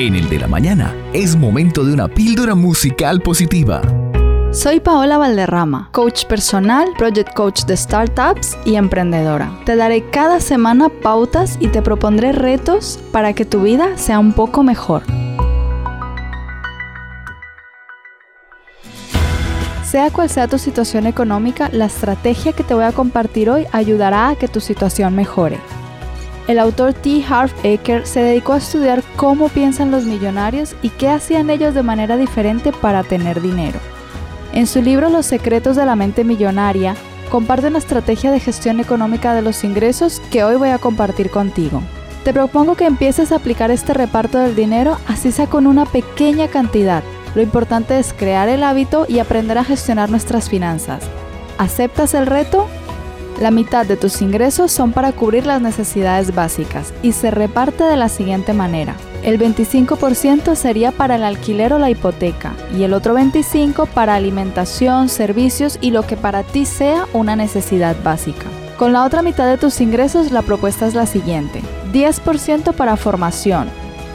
En el de la mañana es momento de una píldora musical positiva. Soy Paola Valderrama, coach personal, project coach de startups y emprendedora. Te daré cada semana pautas y te propondré retos para que tu vida sea un poco mejor. Sea cual sea tu situación económica, la estrategia que te voy a compartir hoy ayudará a que tu situación mejore. El autor T. Harv Eker se dedicó a estudiar cómo piensan los millonarios y qué hacían ellos de manera diferente para tener dinero. En su libro Los secretos de la mente millonaria, comparte una estrategia de gestión económica de los ingresos que hoy voy a compartir contigo. Te propongo que empieces a aplicar este reparto del dinero así sea con una pequeña cantidad. Lo importante es crear el hábito y aprender a gestionar nuestras finanzas. ¿Aceptas el reto? La mitad de tus ingresos son para cubrir las necesidades básicas y se reparte de la siguiente manera. El 25% sería para el alquiler o la hipoteca y el otro 25% para alimentación, servicios y lo que para ti sea una necesidad básica. Con la otra mitad de tus ingresos la propuesta es la siguiente. 10% para formación.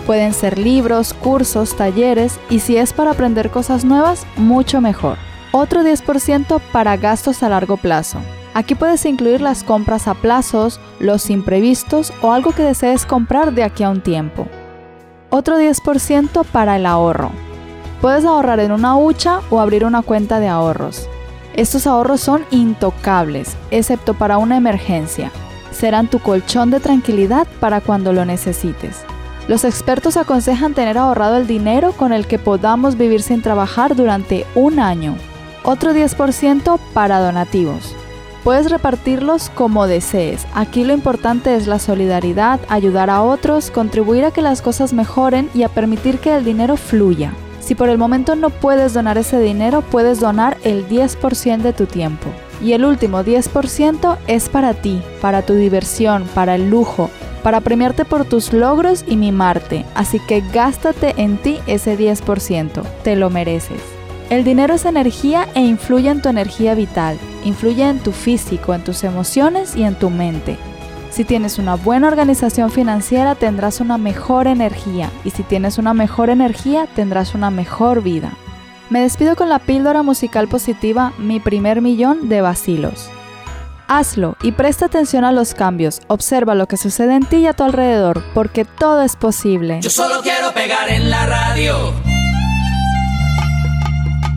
Pueden ser libros, cursos, talleres y si es para aprender cosas nuevas, mucho mejor. Otro 10% para gastos a largo plazo. Aquí puedes incluir las compras a plazos, los imprevistos o algo que desees comprar de aquí a un tiempo. Otro 10% para el ahorro. Puedes ahorrar en una hucha o abrir una cuenta de ahorros. Estos ahorros son intocables, excepto para una emergencia. Serán tu colchón de tranquilidad para cuando lo necesites. Los expertos aconsejan tener ahorrado el dinero con el que podamos vivir sin trabajar durante un año. Otro 10% para donativos. Puedes repartirlos como desees. Aquí lo importante es la solidaridad, ayudar a otros, contribuir a que las cosas mejoren y a permitir que el dinero fluya. Si por el momento no puedes donar ese dinero, puedes donar el 10% de tu tiempo. Y el último 10% es para ti, para tu diversión, para el lujo, para premiarte por tus logros y mimarte. Así que gástate en ti ese 10%. Te lo mereces. El dinero es energía e influye en tu energía vital, influye en tu físico, en tus emociones y en tu mente. Si tienes una buena organización financiera tendrás una mejor energía y si tienes una mejor energía tendrás una mejor vida. Me despido con la píldora musical positiva Mi primer millón de Basilos. Hazlo y presta atención a los cambios. Observa lo que sucede en ti y a tu alrededor, porque todo es posible. Yo solo quiero pegar en la radio.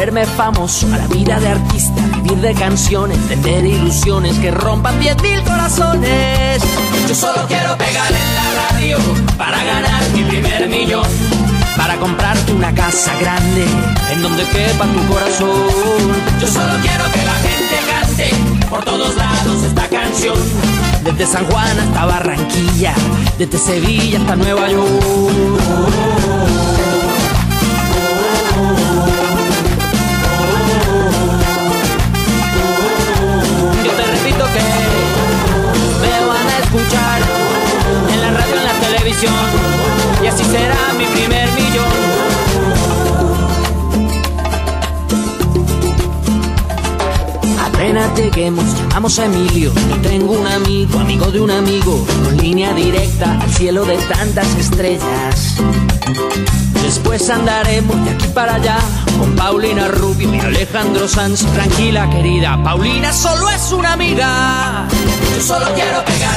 volverme famoso, a la vida de artista, vivir de canciones, tener ilusiones que rompan diez mil corazones. Yo solo quiero pegar en la radio para ganar mi primer millón. Para comprarte una casa grande en donde quepa tu corazón. Yo solo quiero que la gente cante por todos lados esta canción. Desde San Juan hasta Barranquilla, desde Sevilla hasta Nueva York. Llamamos Emilio. Tengo un amigo, amigo de un amigo, con línea directa al cielo de tantas estrellas. Después andaremos de aquí para allá con Paulina Rubio y Alejandro Sanz. Tranquila, querida, Paulina solo es una amiga. Yo solo quiero pegar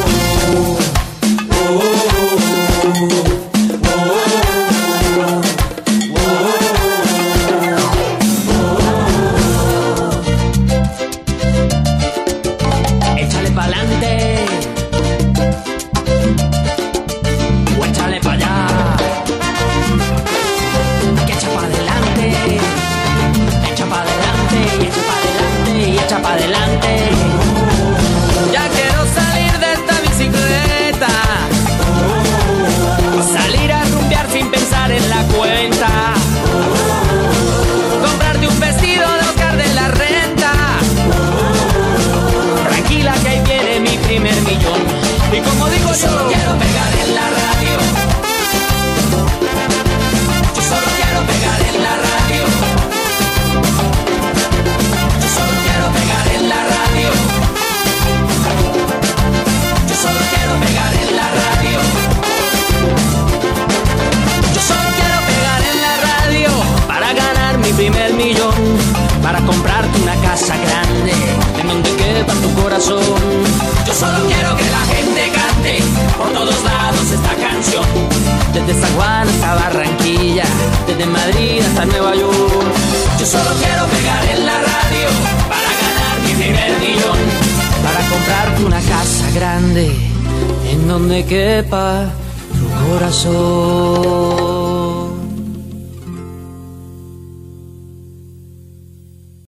Yo solo quiero que la gente cante por todos lados esta canción. Desde San Juan hasta Barranquilla, desde Madrid hasta Nueva York. Yo solo quiero pegar en la radio para ganar mi primer millón. Para comprarte una casa grande en donde quepa tu corazón.